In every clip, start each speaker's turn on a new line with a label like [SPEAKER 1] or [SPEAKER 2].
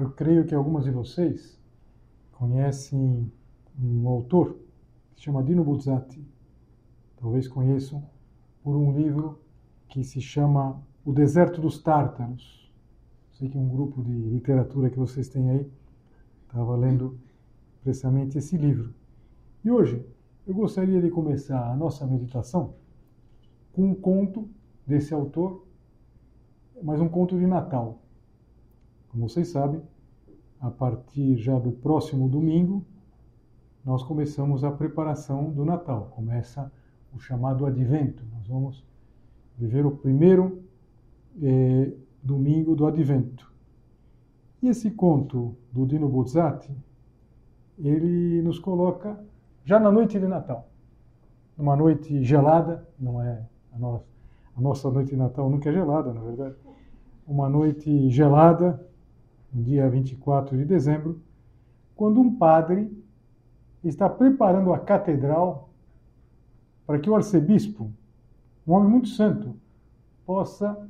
[SPEAKER 1] Eu creio que alguns de vocês conhecem um autor que se chama Dino Buzzati. Talvez conheçam por um livro que se chama O Deserto dos Tártaros. Sei que um grupo de literatura que vocês têm aí estava lendo precisamente esse livro. E hoje eu gostaria de começar a nossa meditação com um conto desse autor, mas um conto de Natal. Como vocês sabem, a partir já do próximo domingo, nós começamos a preparação do Natal. Começa o chamado Advento. Nós vamos viver o primeiro eh, domingo do Advento. E esse conto do Dino Buzzati, ele nos coloca já na noite de Natal. Numa noite gelada, não é a nossa, a nossa noite de Natal nunca é gelada, na verdade. Uma noite gelada, dia 24 de dezembro, quando um padre está preparando a catedral para que o arcebispo, um homem muito santo, possa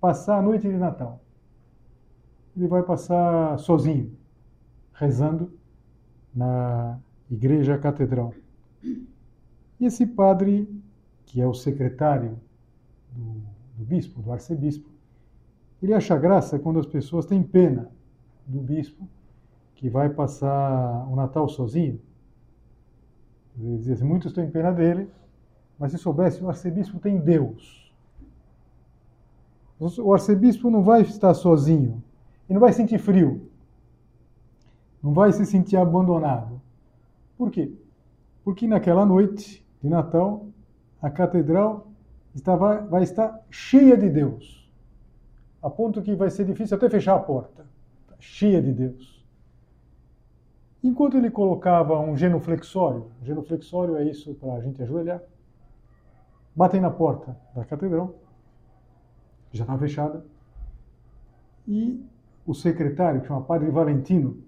[SPEAKER 1] passar a noite de Natal. Ele vai passar sozinho, rezando na igreja catedral. E esse padre, que é o secretário do, do bispo, do arcebispo, ele acha graça quando as pessoas têm pena do bispo que vai passar o Natal sozinho. Ele diz assim, muitos têm pena dele, mas se soubesse, o arcebispo tem Deus. O arcebispo não vai estar sozinho, e não vai sentir frio, não vai se sentir abandonado. Por quê? Porque naquela noite de Natal, a catedral vai estar cheia de Deus a ponto que vai ser difícil até fechar a porta. Tá cheia de Deus. Enquanto ele colocava um genuflexório, genuflexório é isso para a gente ajoelhar, batem na porta da catedral, já está fechada, e o secretário, que chama Padre Valentino,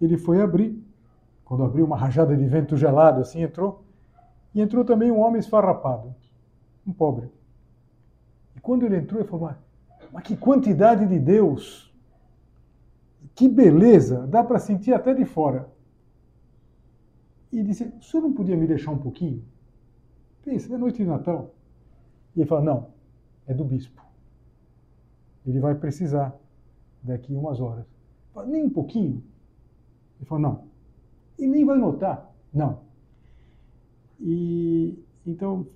[SPEAKER 1] ele foi abrir, quando abriu uma rajada de vento gelado, assim entrou, e entrou também um homem esfarrapado, um pobre. E quando ele entrou, ele falou, mas que quantidade de Deus! Que beleza! Dá para sentir até de fora. E disse: O senhor não podia me deixar um pouquinho? Pensa, é noite de Natal. E ele fala: Não, é do bispo. Ele vai precisar daqui umas horas. Fala, nem um pouquinho? Ele falou: Não. E nem vai notar? Não. E então,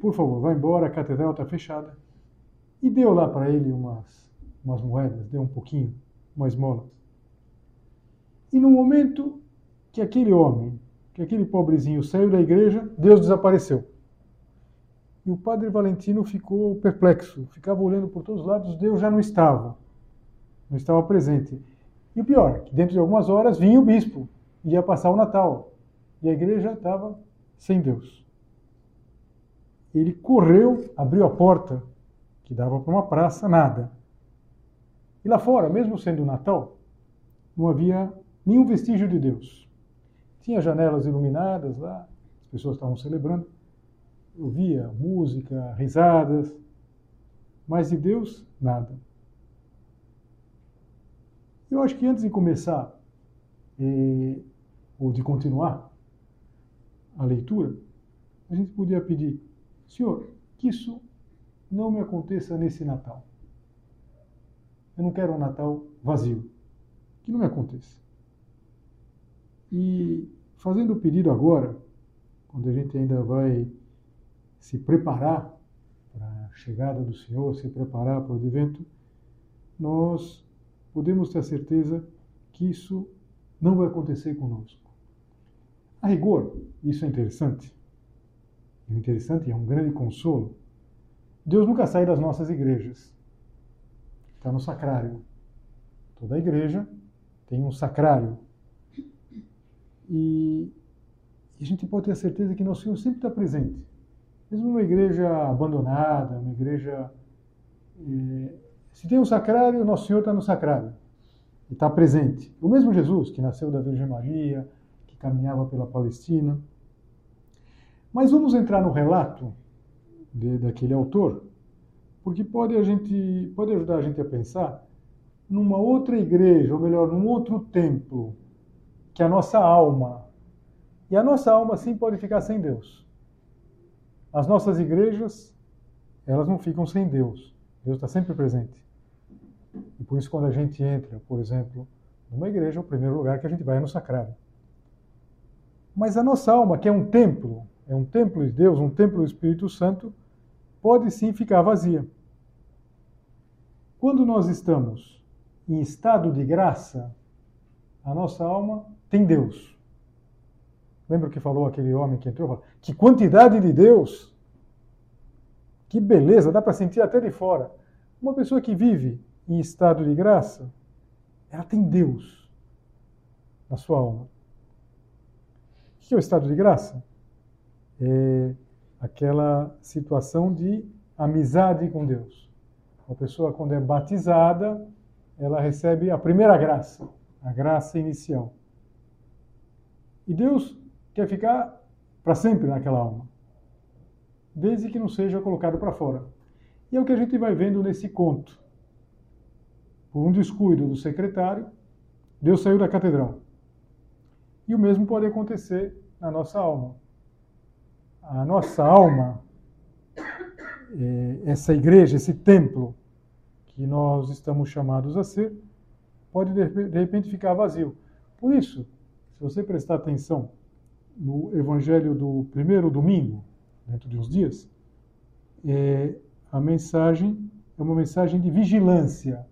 [SPEAKER 1] por favor, vá embora, a catedral está fechada e deu lá para ele umas, umas moedas, deu um pouquinho, uma esmola. E no momento que aquele homem, que aquele pobrezinho saiu da igreja, Deus desapareceu. E o padre Valentino ficou perplexo, ficava olhando por todos os lados, Deus já não estava, não estava presente. E o pior, que dentro de algumas horas vinha o bispo, ia passar o Natal, e a igreja estava sem Deus. Ele correu, abriu a porta que dava para uma praça, nada. E lá fora, mesmo sendo Natal, não havia nenhum vestígio de Deus. Tinha janelas iluminadas lá, as pessoas estavam celebrando. Eu via música, risadas, mas de Deus, nada. Eu acho que antes de começar, eh, ou de continuar a leitura, a gente podia pedir, Senhor, que isso não me aconteça nesse Natal. Eu não quero um Natal vazio. Que não me aconteça. E fazendo o pedido agora, quando a gente ainda vai se preparar para a chegada do Senhor, se preparar para o advento, nós podemos ter a certeza que isso não vai acontecer conosco. A rigor, isso é interessante. É interessante e é um grande consolo. Deus nunca sai das nossas igrejas. Está no sacrário. Toda igreja tem um sacrário. E, a gente pode ter a certeza que nosso Senhor sempre está presente. Mesmo numa igreja abandonada, uma igreja. Eh, se tem um sacrário, nosso Senhor está no sacrário. E está presente. O mesmo Jesus, que nasceu da Virgem Maria, que caminhava pela Palestina. Mas vamos entrar no relato de, daquele autor, porque pode, a gente, pode ajudar a gente a pensar numa outra igreja, ou melhor, num outro templo, que a nossa alma. E a nossa alma, sim, pode ficar sem Deus. As nossas igrejas, elas não ficam sem Deus. Deus está sempre presente. E por isso, quando a gente entra, por exemplo, numa igreja, o primeiro lugar que a gente vai é no sacrário. Mas a nossa alma, que é um templo, é um templo de Deus, um templo do Espírito Santo, pode sim ficar vazia. Quando nós estamos em estado de graça, a nossa alma tem Deus. Lembra o que falou aquele homem que entrou? Que quantidade de Deus! Que beleza, dá para sentir até de fora. Uma pessoa que vive em estado de graça, ela tem Deus na sua alma. O que é o estado de graça? É aquela situação de amizade com Deus. Uma pessoa, quando é batizada, ela recebe a primeira graça, a graça inicial. E Deus quer ficar para sempre naquela alma, desde que não seja colocado para fora. E é o que a gente vai vendo nesse conto. Por um descuido do secretário, Deus saiu da catedral. E o mesmo pode acontecer na nossa alma. A nossa alma, essa igreja, esse templo que nós estamos chamados a ser, pode de repente ficar vazio. Por isso, se você prestar atenção no evangelho do primeiro domingo, dentro de uns dias, é, a mensagem é uma mensagem de vigilância.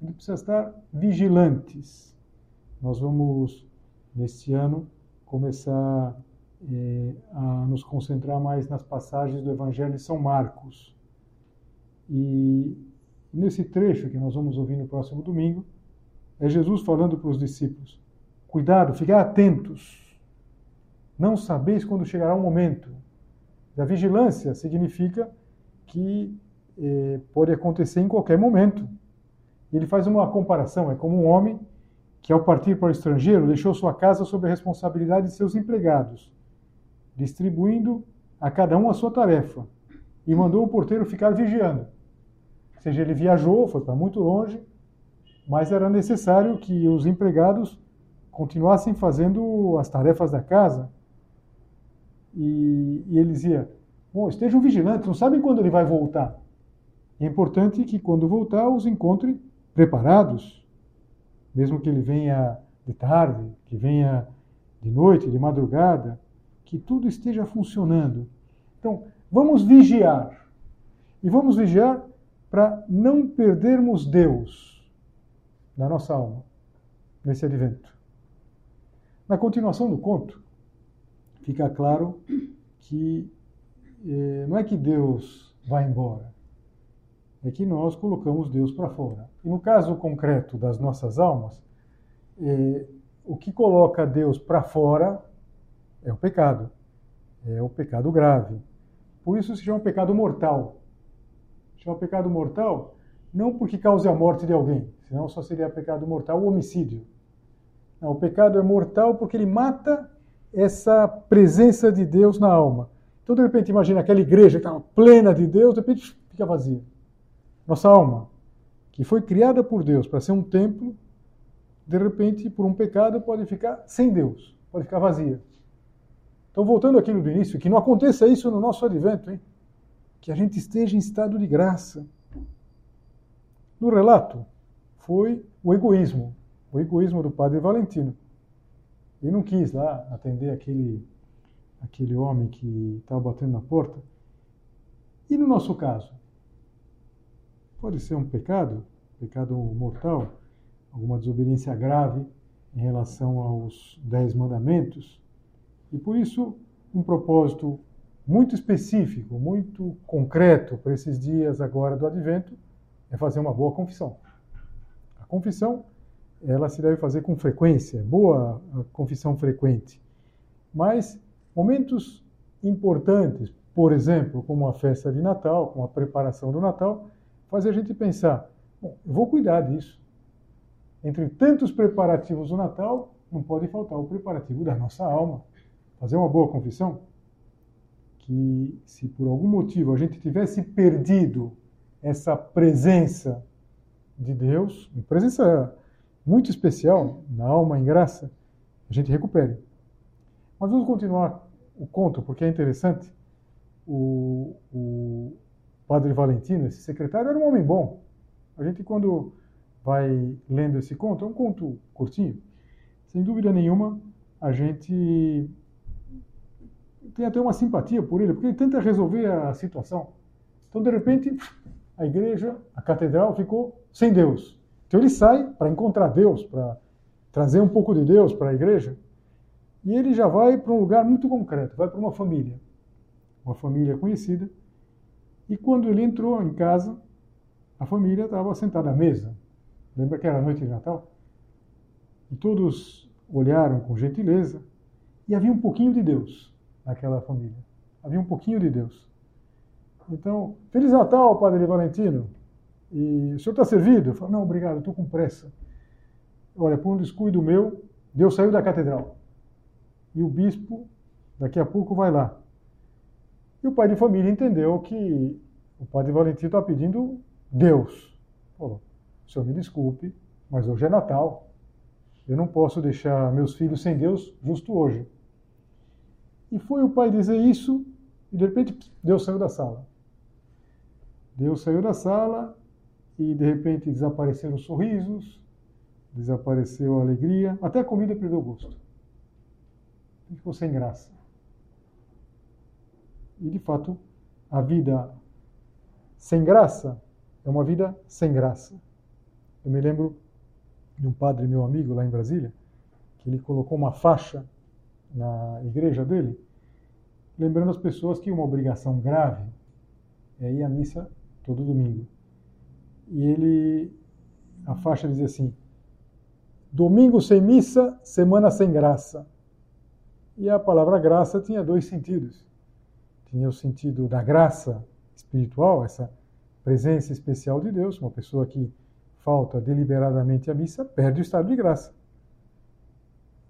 [SPEAKER 1] A gente precisa estar vigilantes. Nós vamos, neste ano, começar a nos concentrar mais nas passagens do Evangelho de São Marcos. E nesse trecho que nós vamos ouvir no próximo domingo, é Jesus falando para os discípulos: Cuidado, fiquem atentos. Não sabeis quando chegará o momento. A vigilância significa que eh, pode acontecer em qualquer momento. Ele faz uma comparação: é como um homem que, ao partir para o estrangeiro, deixou sua casa sob a responsabilidade de seus empregados, distribuindo a cada um a sua tarefa, e mandou o porteiro ficar vigiando. Ou seja, ele viajou, foi para muito longe, mas era necessário que os empregados continuassem fazendo as tarefas da casa. E, e ele dizia: Bom, estejam vigilantes, não sabem quando ele vai voltar. É importante que, quando voltar, os encontre preparados, mesmo que ele venha de tarde, que venha de noite, de madrugada, que tudo esteja funcionando. Então, vamos vigiar. E vamos vigiar para não perdermos Deus na nossa alma, nesse advento. Na continuação do conto, fica claro que eh, não é que Deus vai embora, é que nós colocamos Deus para fora. E no caso concreto das nossas almas, eh, o que coloca Deus para fora é o pecado, é o pecado grave. Por isso se chama pecado mortal. Se chama pecado mortal não porque cause a morte de alguém, senão só seria pecado mortal o homicídio. Não, o pecado é mortal porque ele mata essa presença de Deus na alma. Então, de repente, imagina aquela igreja que estava plena de Deus, de repente fica vazia. Nossa alma, que foi criada por Deus para ser um templo, de repente, por um pecado, pode ficar sem Deus, pode ficar vazia. Então, voltando àquilo do início, que não aconteça isso no nosso advento, hein? que a gente esteja em estado de graça no relato foi o egoísmo, o egoísmo do padre Valentino. Ele não quis lá atender aquele, aquele homem que estava batendo na porta. E no nosso caso? Pode ser um pecado, pecado mortal, alguma desobediência grave em relação aos dez mandamentos. E por isso, um propósito muito específico, muito concreto para esses dias agora do advento é fazer uma boa confissão. A confissão, ela se deve fazer com frequência, é boa confissão frequente. Mas momentos importantes, por exemplo, como a festa de Natal, como a preparação do Natal, faz a gente pensar, bom, eu vou cuidar disso. Entre tantos preparativos do Natal, não pode faltar o preparativo da nossa alma. Fazer uma boa confissão, que se por algum motivo a gente tivesse perdido essa presença de Deus, uma presença muito especial na alma em graça, a gente recupere. Mas vamos continuar o conto, porque é interessante. O, o padre Valentino, esse secretário, era um homem bom. A gente, quando vai lendo esse conto, é um conto curtinho, sem dúvida nenhuma, a gente tem até uma simpatia por ele, porque ele tenta resolver a situação. Então, de repente, a igreja, a catedral ficou sem Deus. Então ele sai para encontrar Deus, para trazer um pouco de Deus para a igreja. E ele já vai para um lugar muito concreto, vai para uma família, uma família conhecida. E quando ele entrou em casa, a família estava sentada à mesa. Lembra que era noite de Natal? E todos olharam com gentileza e havia um pouquinho de Deus naquela família. Havia um pouquinho de Deus. Então, Feliz Natal, Padre Valentino. E o senhor está servido? Eu falo, não, obrigado, estou com pressa. Olha, por um descuido meu, Deus saiu da catedral. E o bispo, daqui a pouco, vai lá. E o pai de família entendeu que o Padre Valentino está pedindo Deus. Falou, o senhor me desculpe, mas hoje é Natal. Eu não posso deixar meus filhos sem Deus justo hoje. E foi o pai dizer isso, e de repente Deus saiu da sala. Deus saiu da sala e de repente desapareceram os sorrisos, desapareceu a alegria, até a comida perdeu o gosto. Ficou sem graça. E de fato, a vida sem graça é uma vida sem graça. Eu me lembro de um padre meu amigo lá em Brasília, que ele colocou uma faixa na igreja dele, lembrando as pessoas que uma obrigação grave é ir à missa todo domingo. E ele, a faixa dizia assim: domingo sem missa, semana sem graça. E a palavra graça tinha dois sentidos. Tinha o sentido da graça espiritual, essa presença especial de Deus, uma pessoa que falta deliberadamente a missa perde o estado de graça.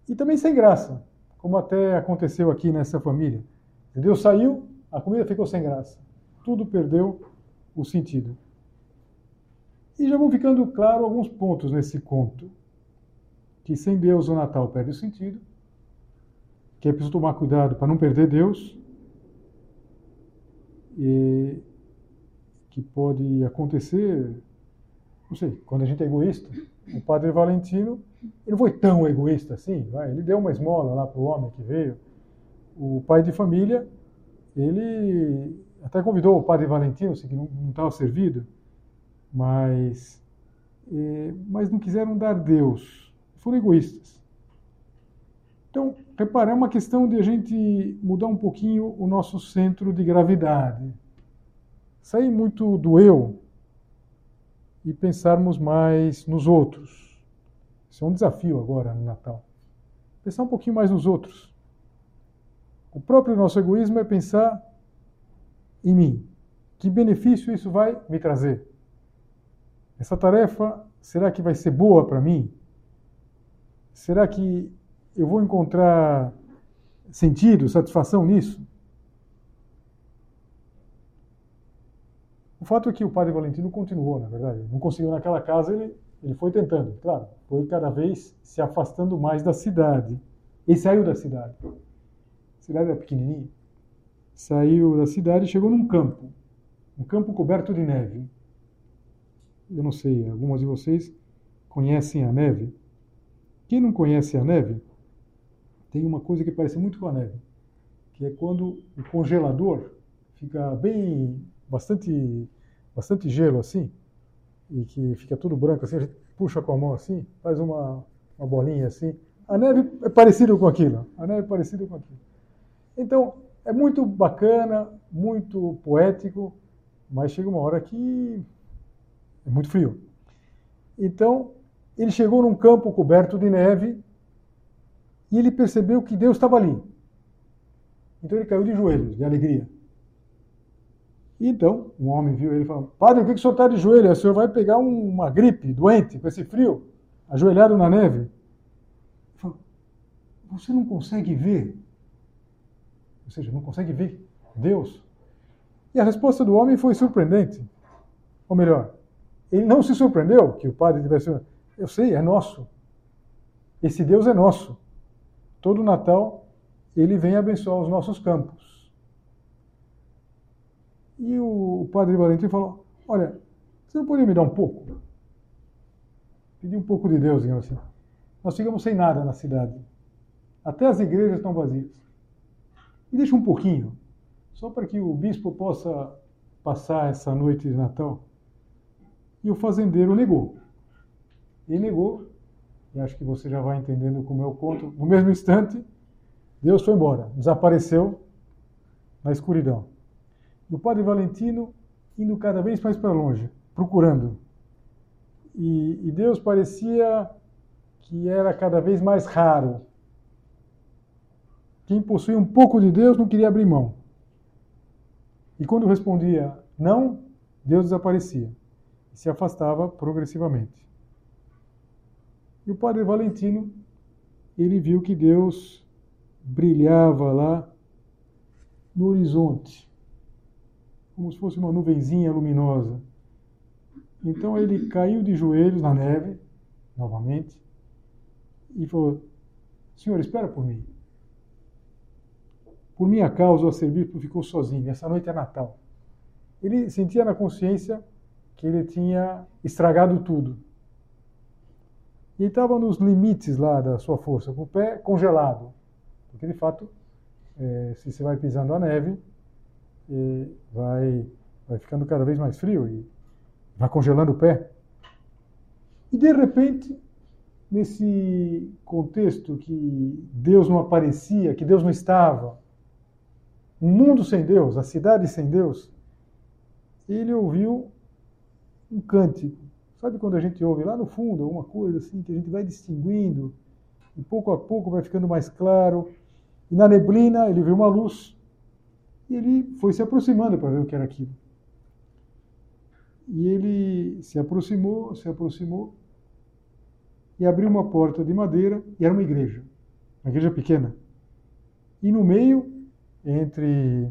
[SPEAKER 1] E também sem graça, como até aconteceu aqui nessa família. Deus saiu, a comida ficou sem graça. Tudo perdeu o sentido. E já vão ficando claro alguns pontos nesse conto. Que sem Deus o Natal perde o sentido, que é preciso tomar cuidado para não perder Deus, e que pode acontecer, não sei, quando a gente é egoísta. O padre Valentino, ele foi tão egoísta assim, vai, ele deu uma esmola lá para o homem que veio. O pai de família, ele até convidou o padre Valentino, que não, estava servido, mas, é, mas não quiseram dar Deus. Foram egoístas. Então, reparar, é uma questão de a gente mudar um pouquinho o nosso centro de gravidade. Sair muito do eu e pensarmos mais nos outros. Isso é um desafio agora no Natal. Pensar um pouquinho mais nos outros. O próprio nosso egoísmo é pensar em mim? Que benefício isso vai me trazer? Essa tarefa, será que vai ser boa para mim? Será que eu vou encontrar sentido, satisfação nisso? O fato é que o padre Valentino continuou, na verdade. Não conseguiu naquela casa, ele, ele foi tentando, claro. Foi cada vez se afastando mais da cidade. Ele saiu da cidade. A cidade era pequenininha saiu da cidade e chegou num campo, um campo coberto de neve. eu não sei, algumas de vocês conhecem a neve. Quem não conhece a neve, tem uma coisa que parece muito com a neve, que é quando o congelador fica bem, bastante, bastante gelo assim, e que fica tudo branco assim, a gente puxa com a mão assim, faz uma, uma bolinha assim. A neve é parecida com aquilo. A neve é parecida com aquilo. Então, é muito bacana, muito poético, mas chega uma hora que é muito frio. Então, ele chegou num campo coberto de neve e ele percebeu que Deus estava ali. Então ele caiu de joelhos, de alegria. Então, um homem viu ele e falou: Padre, por que o senhor está de joelho? O senhor vai pegar uma gripe, doente, com esse frio, ajoelhado na neve. Ele falou: Você não consegue ver? Ou seja, não consegue ver Deus? E a resposta do homem foi surpreendente. Ou melhor, ele não se surpreendeu que o padre tivesse. Eu sei, é nosso. Esse Deus é nosso. Todo Natal ele vem abençoar os nossos campos. E o padre Valentim falou: Olha, você não poderia me dar um pouco? Pedir um pouco de Deus, digamos assim. Nós ficamos sem nada na cidade. Até as igrejas estão vazias. Me deixa um pouquinho, só para que o bispo possa passar essa noite de Natal. E o fazendeiro negou. E negou, e acho que você já vai entendendo como eu conto. No mesmo instante, Deus foi embora, desapareceu na escuridão. E o padre Valentino indo cada vez mais para longe, procurando. E, e Deus parecia que era cada vez mais raro. Quem possuía um pouco de Deus não queria abrir mão. E quando respondia não, Deus desaparecia e se afastava progressivamente. E o padre Valentino, ele viu que Deus brilhava lá no horizonte, como se fosse uma nuvenzinha luminosa. Então ele caiu de joelhos na neve, novamente, e falou: Senhor, espera por mim. Por minha causa, o arcebispo ficou sozinho. Essa noite é Natal. Ele sentia na consciência que ele tinha estragado tudo. E estava nos limites lá da sua força, com o pé congelado. Porque, de fato, é, se você vai pisando a neve, vai, vai ficando cada vez mais frio e vai congelando o pé. E, de repente, nesse contexto que Deus não aparecia, que Deus não estava, um mundo sem Deus, a cidade sem Deus, ele ouviu um cântico. Sabe quando a gente ouve lá no fundo alguma coisa assim, que a gente vai distinguindo, e pouco a pouco vai ficando mais claro. E na neblina ele viu uma luz, e ele foi se aproximando para ver o que era aquilo. E ele se aproximou, se aproximou, e abriu uma porta de madeira, e era uma igreja, uma igreja pequena. E no meio, entre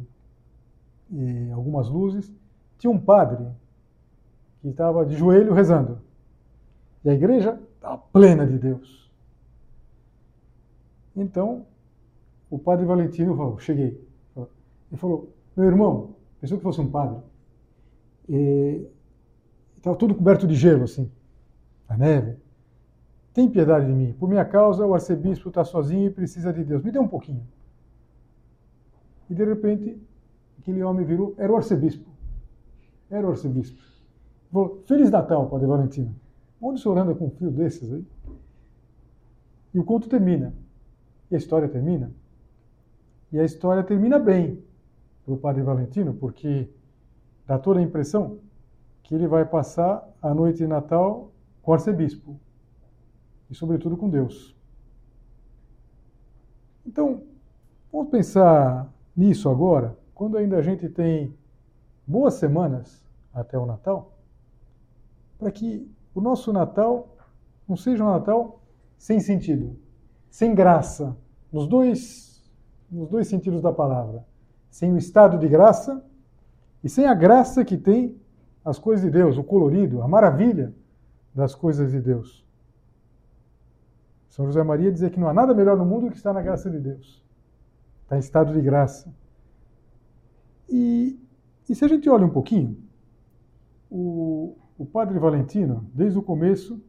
[SPEAKER 1] eh, algumas luzes, tinha um padre que estava de joelho rezando. E a igreja estava plena de Deus. Então, o padre Valentino falou, cheguei. Ele falou, meu irmão, pensou que fosse um padre. Estava tudo coberto de gelo, assim, a neve. Tem piedade de mim. Por minha causa, o arcebispo está sozinho e precisa de Deus. Me dê um pouquinho. E de repente, aquele homem virou, era o arcebispo. Era o arcebispo. Feliz Natal, Padre Valentino. Onde o senhor anda com um fio desses aí? E o conto termina. E a história termina. E a história termina bem para o Padre Valentino, porque dá toda a impressão que ele vai passar a noite de Natal com o arcebispo. E, sobretudo, com Deus. Então, vamos pensar nisso agora, quando ainda a gente tem boas semanas até o Natal para que o nosso Natal não seja um Natal sem sentido, sem graça, nos dois, nos dois sentidos da palavra. Sem o estado de graça e sem a graça que tem as coisas de Deus, o colorido, a maravilha das coisas de Deus. São José Maria dizia que não há nada melhor no mundo que estar na graça de Deus. Está em estado de graça. E, e se a gente olha um pouquinho, o, o padre Valentino, desde o começo,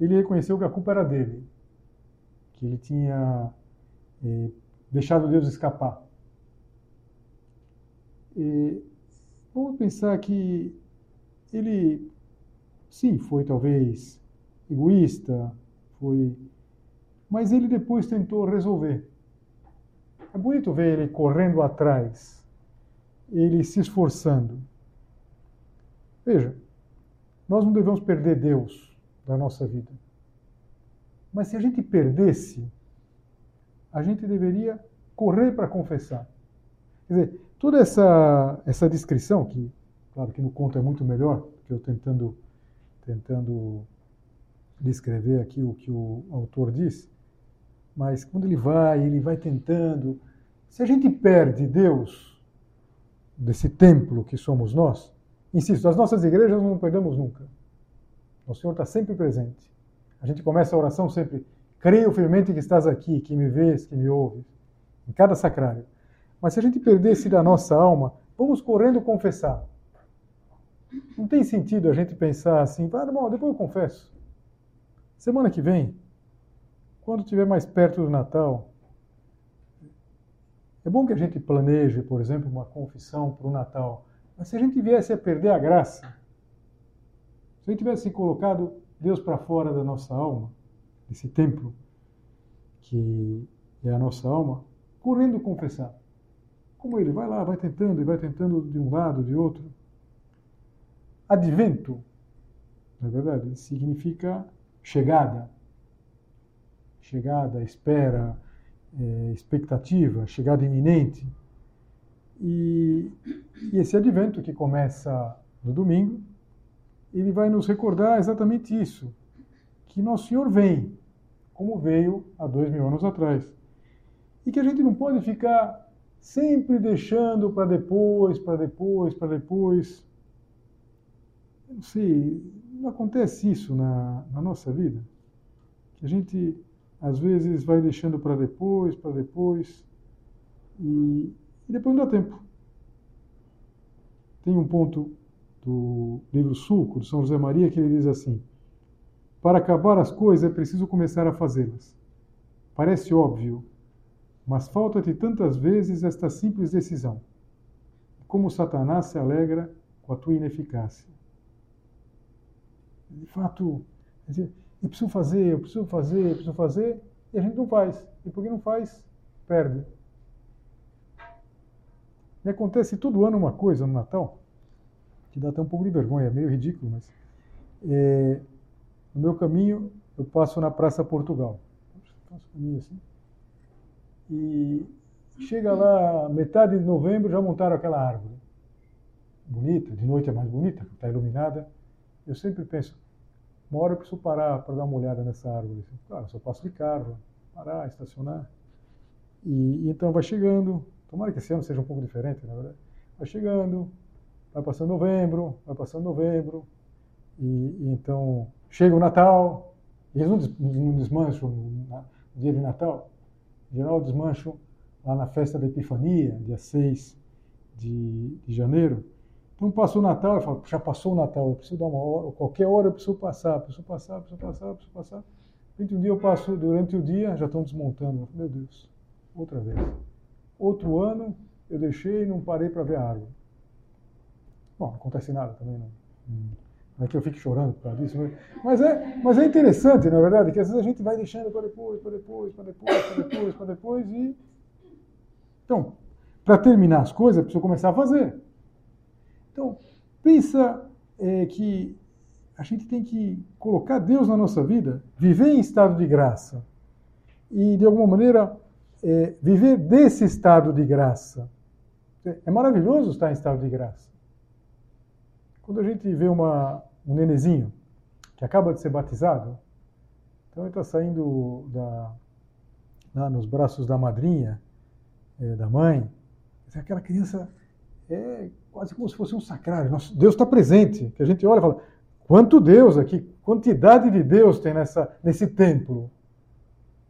[SPEAKER 1] ele reconheceu que a culpa era dele, que ele tinha eh, deixado Deus escapar. E vamos pensar que ele, sim, foi talvez egoísta, foi, mas ele depois tentou resolver. É bonito ver ele correndo atrás, ele se esforçando. Veja, nós não devemos perder Deus da nossa vida. Mas se a gente perdesse, a gente deveria correr para confessar. Quer dizer, toda essa, essa descrição, que claro que no conto é muito melhor, que eu tentando, tentando descrever aqui o que o autor diz, mas quando ele vai, ele vai tentando. Se a gente perde Deus desse templo que somos nós, insisto, as nossas igrejas não perdemos nunca. O Senhor está sempre presente. A gente começa a oração sempre, creio firmemente que estás aqui, que me vês, que me ouves, em cada sacrário. Mas se a gente perdesse da nossa alma, vamos correndo confessar. Não tem sentido a gente pensar assim, ah, bom, depois eu confesso. Semana que vem, quando estiver mais perto do Natal, é bom que a gente planeje, por exemplo, uma confissão para o Natal. Mas se a gente viesse a perder a graça, se a gente tivesse colocado Deus para fora da nossa alma, desse templo, que é a nossa alma, correndo confessar. Como ele vai lá, vai tentando e vai tentando de um lado, de outro. Advento, na é verdade, significa chegada. Chegada, espera, é, expectativa, chegada iminente. E, e esse advento que começa no domingo, ele vai nos recordar exatamente isso, que Nosso Senhor vem, como veio há dois mil anos atrás. E que a gente não pode ficar sempre deixando para depois, para depois, para depois. Não sei, não acontece isso na, na nossa vida? Que a gente, às vezes, vai deixando para depois, para depois, e, e depois não dá tempo. Tem um ponto do livro Sulco, de São José Maria, que ele diz assim: Para acabar as coisas é preciso começar a fazê-las. Parece óbvio, mas falta-te tantas vezes esta simples decisão. Como Satanás se alegra com a tua ineficácia. De fato, eu preciso fazer, eu preciso fazer, eu preciso fazer, e a gente não faz. E porque não faz, perde. Me acontece todo ano uma coisa no Natal que dá até um pouco de vergonha, é meio ridículo, mas é, no meu caminho eu passo na Praça Portugal. Faço caminho assim. E chega lá, metade de novembro, já montaram aquela árvore. Bonita, de noite é mais bonita, está iluminada. Eu sempre penso, uma hora eu preciso parar para dar uma olhada nessa árvore. Claro, só passo de carro, parar, estacionar. E, e, então vai chegando, tomara que esse ano seja um pouco diferente, na verdade. Vai chegando, vai passando novembro, vai passando novembro, e, e então chega o Natal, eles não, desmancham no dia de Natal, em geral desmancham lá na festa da Epifania, dia 6 de, de janeiro. Então passou o Natal, eu falo, já passou o Natal, eu preciso dar uma hora, qualquer hora eu preciso passar, preciso passar, preciso passar, preciso passar. Durante um dia eu passo, durante o dia já estão desmontando. Meu Deus, outra vez. Outro ano eu deixei e não parei para ver a árvore. Bom, não acontece nada também, não. Não é que eu fique chorando por causa disso, mas é, mas é interessante, na verdade, que às vezes a gente vai deixando para depois, para depois, para depois, para depois, para depois e. Então, para terminar as coisas, precisa começar a fazer. Então, pensa é, que a gente tem que colocar Deus na nossa vida, viver em estado de graça e, de alguma maneira, é, viver desse estado de graça. É maravilhoso estar em estado de graça. Quando a gente vê uma, um nenezinho que acaba de ser batizado, então ele está saindo da, lá nos braços da madrinha, é, da mãe, aquela criança é quase como se fosse um sacrário. Nosso, Deus está presente, que a gente olha e fala, quanto Deus aqui, quantidade de Deus tem nessa, nesse templo.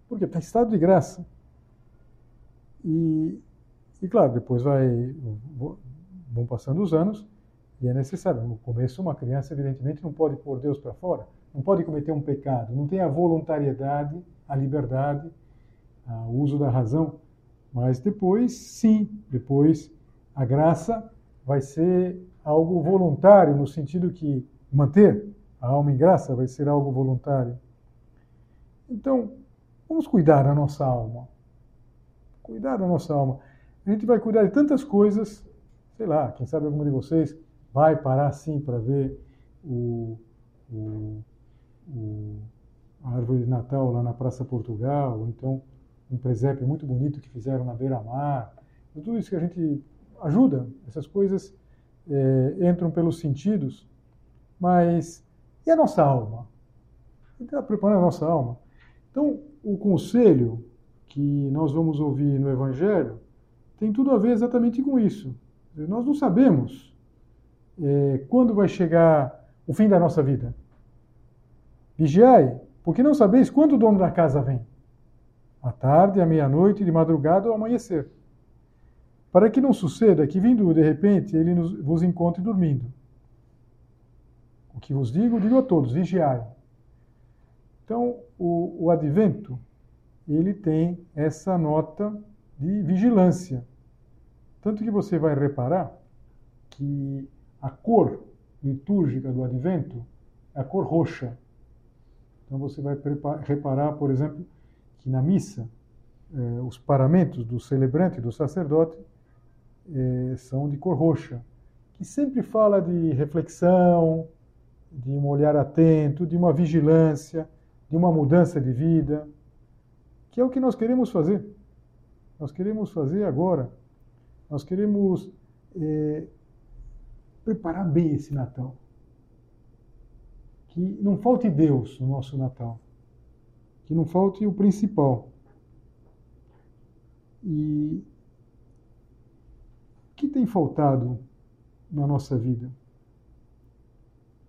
[SPEAKER 1] Porque está em estado de graça. E, e claro, depois vai, vão passando os anos, E é necessário. No começo, uma criança, evidentemente, não pode pôr Deus para fora, não pode cometer um pecado, não tem a voluntariedade, a liberdade, o uso da razão. Mas depois, sim, depois a graça vai ser algo voluntário, no sentido que manter a alma em graça vai ser algo voluntário. Então, vamos cuidar da nossa alma. Cuidar da nossa alma. A gente vai cuidar de tantas coisas, sei lá, quem sabe algum de vocês vai parar sim para ver o, o, o, a árvore de Natal lá na Praça Portugal, ou então um presépio muito bonito que fizeram na beira-mar. Tudo isso que a gente ajuda, essas coisas é, entram pelos sentidos, mas e a nossa alma? A está preparando a nossa alma. Então, o conselho que nós vamos ouvir no Evangelho tem tudo a ver exatamente com isso. Nós não sabemos é, quando vai chegar o fim da nossa vida. Vigiai, porque não sabeis quando o dono da casa vem. À tarde, à meia-noite, de madrugada ou amanhecer. Para que não suceda que, vindo de repente, ele nos, vos encontre dormindo. O que vos digo, digo a todos: vigiai. Então, o, o advento, ele tem essa nota de vigilância. Tanto que você vai reparar que a cor litúrgica do advento é a cor roxa. Então você vai reparar, por exemplo, que na missa eh, os paramentos do celebrante, do sacerdote, eh, são de cor roxa, que sempre fala de reflexão, de um olhar atento, de uma vigilância, de uma mudança de vida, que é o que nós queremos fazer. Nós queremos fazer agora. Nós queremos é, preparar bem esse Natal. Que não falte Deus no nosso Natal. Que não falte o principal. E o que tem faltado na nossa vida?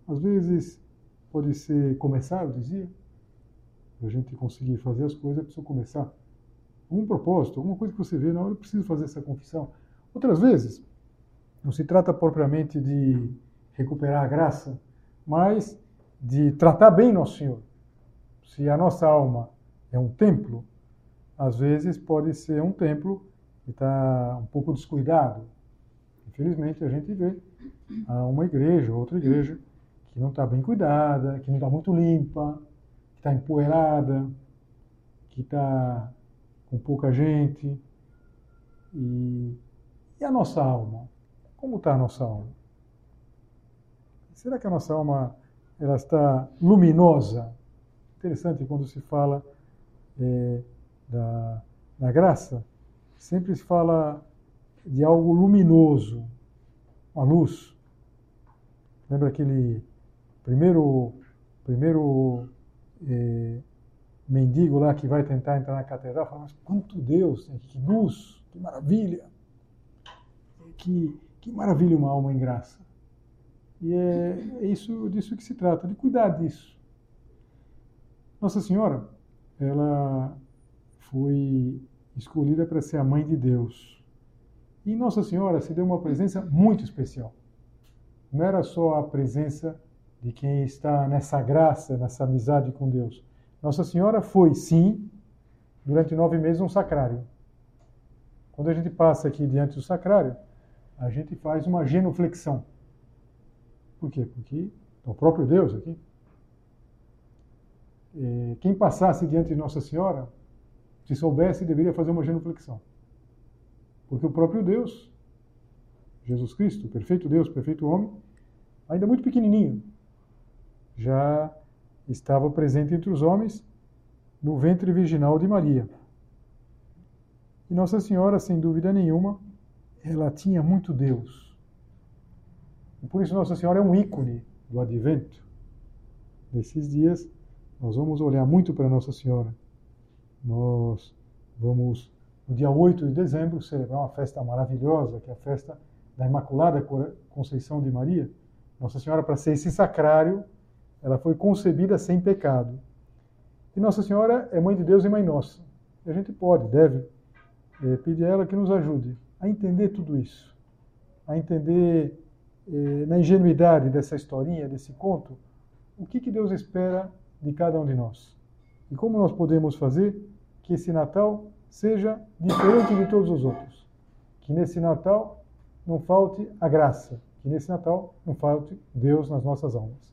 [SPEAKER 1] Às vezes pode ser começar, eu dizia. Para a gente conseguir fazer as coisas, é preciso começar. Um propósito, alguma coisa que você vê, não, eu preciso fazer essa confissão. Outras vezes, não se trata propriamente de recuperar a graça, mas de tratar bem Nosso Senhor. Se a nossa alma é um templo, às vezes pode ser um templo que está um pouco descuidado. Infelizmente, a gente vê uma igreja, outra igreja, que não está bem cuidada, que não está muito limpa, que está empoeirada, que está com pouca gente. E, e a nossa alma? Como está a nossa alma? Será que a nossa alma ela está luminosa? Interessante quando se fala é, da, da graça, sempre se fala de algo luminoso, uma luz. Lembra aquele primeiro, primeiro é, mendigo lá que vai tentar entrar na catedral, fala, mas quanto Deus, que luz, que maravilha, que, que maravilha uma alma em graça. E é, é isso disso que se trata, de cuidar disso. Nossa Senhora, ela foi escolhida para ser a mãe de Deus. E Nossa Senhora se deu uma presença muito especial. Não era só a presença de quem está nessa graça, nessa amizade com Deus. Nossa Senhora foi, sim, durante nove meses um sacrário. Quando a gente passa aqui diante do sacrário, a gente faz uma genuflexão. Por quê? Porque é o próprio Deus aqui. É, quem passasse diante de Nossa Senhora, se soubesse, deveria fazer uma genuflexão. Porque o próprio Deus, Jesus Cristo, perfeito Deus, perfeito homem, ainda muito pequenininho, já estava presente entre os homens no ventre virginal de Maria. E Nossa Senhora, sem dúvida nenhuma, ela tinha muito Deus. E por isso Nossa Senhora é um ícone do advento. Nesses dias, nós vamos olhar muito para Nossa Senhora. Nós vamos, no dia 8 de dezembro, celebrar uma festa maravilhosa, que é a festa da Imaculada Conceição de Maria. Nossa Senhora, para ser esse sacrário ela foi concebida sem pecado. E Nossa Senhora é mãe de Deus e mãe nossa. E a gente pode, deve, é, pedir a ela que nos ajude a entender tudo isso, a entender eh, na ingenuidade dessa historinha, desse conto, o que, que Deus espera de cada um de nós. E como nós podemos fazer que esse Natal seja diferente de todos os outros. Que nesse Natal não falte a graça, que nesse Natal não falte Deus nas nossas almas.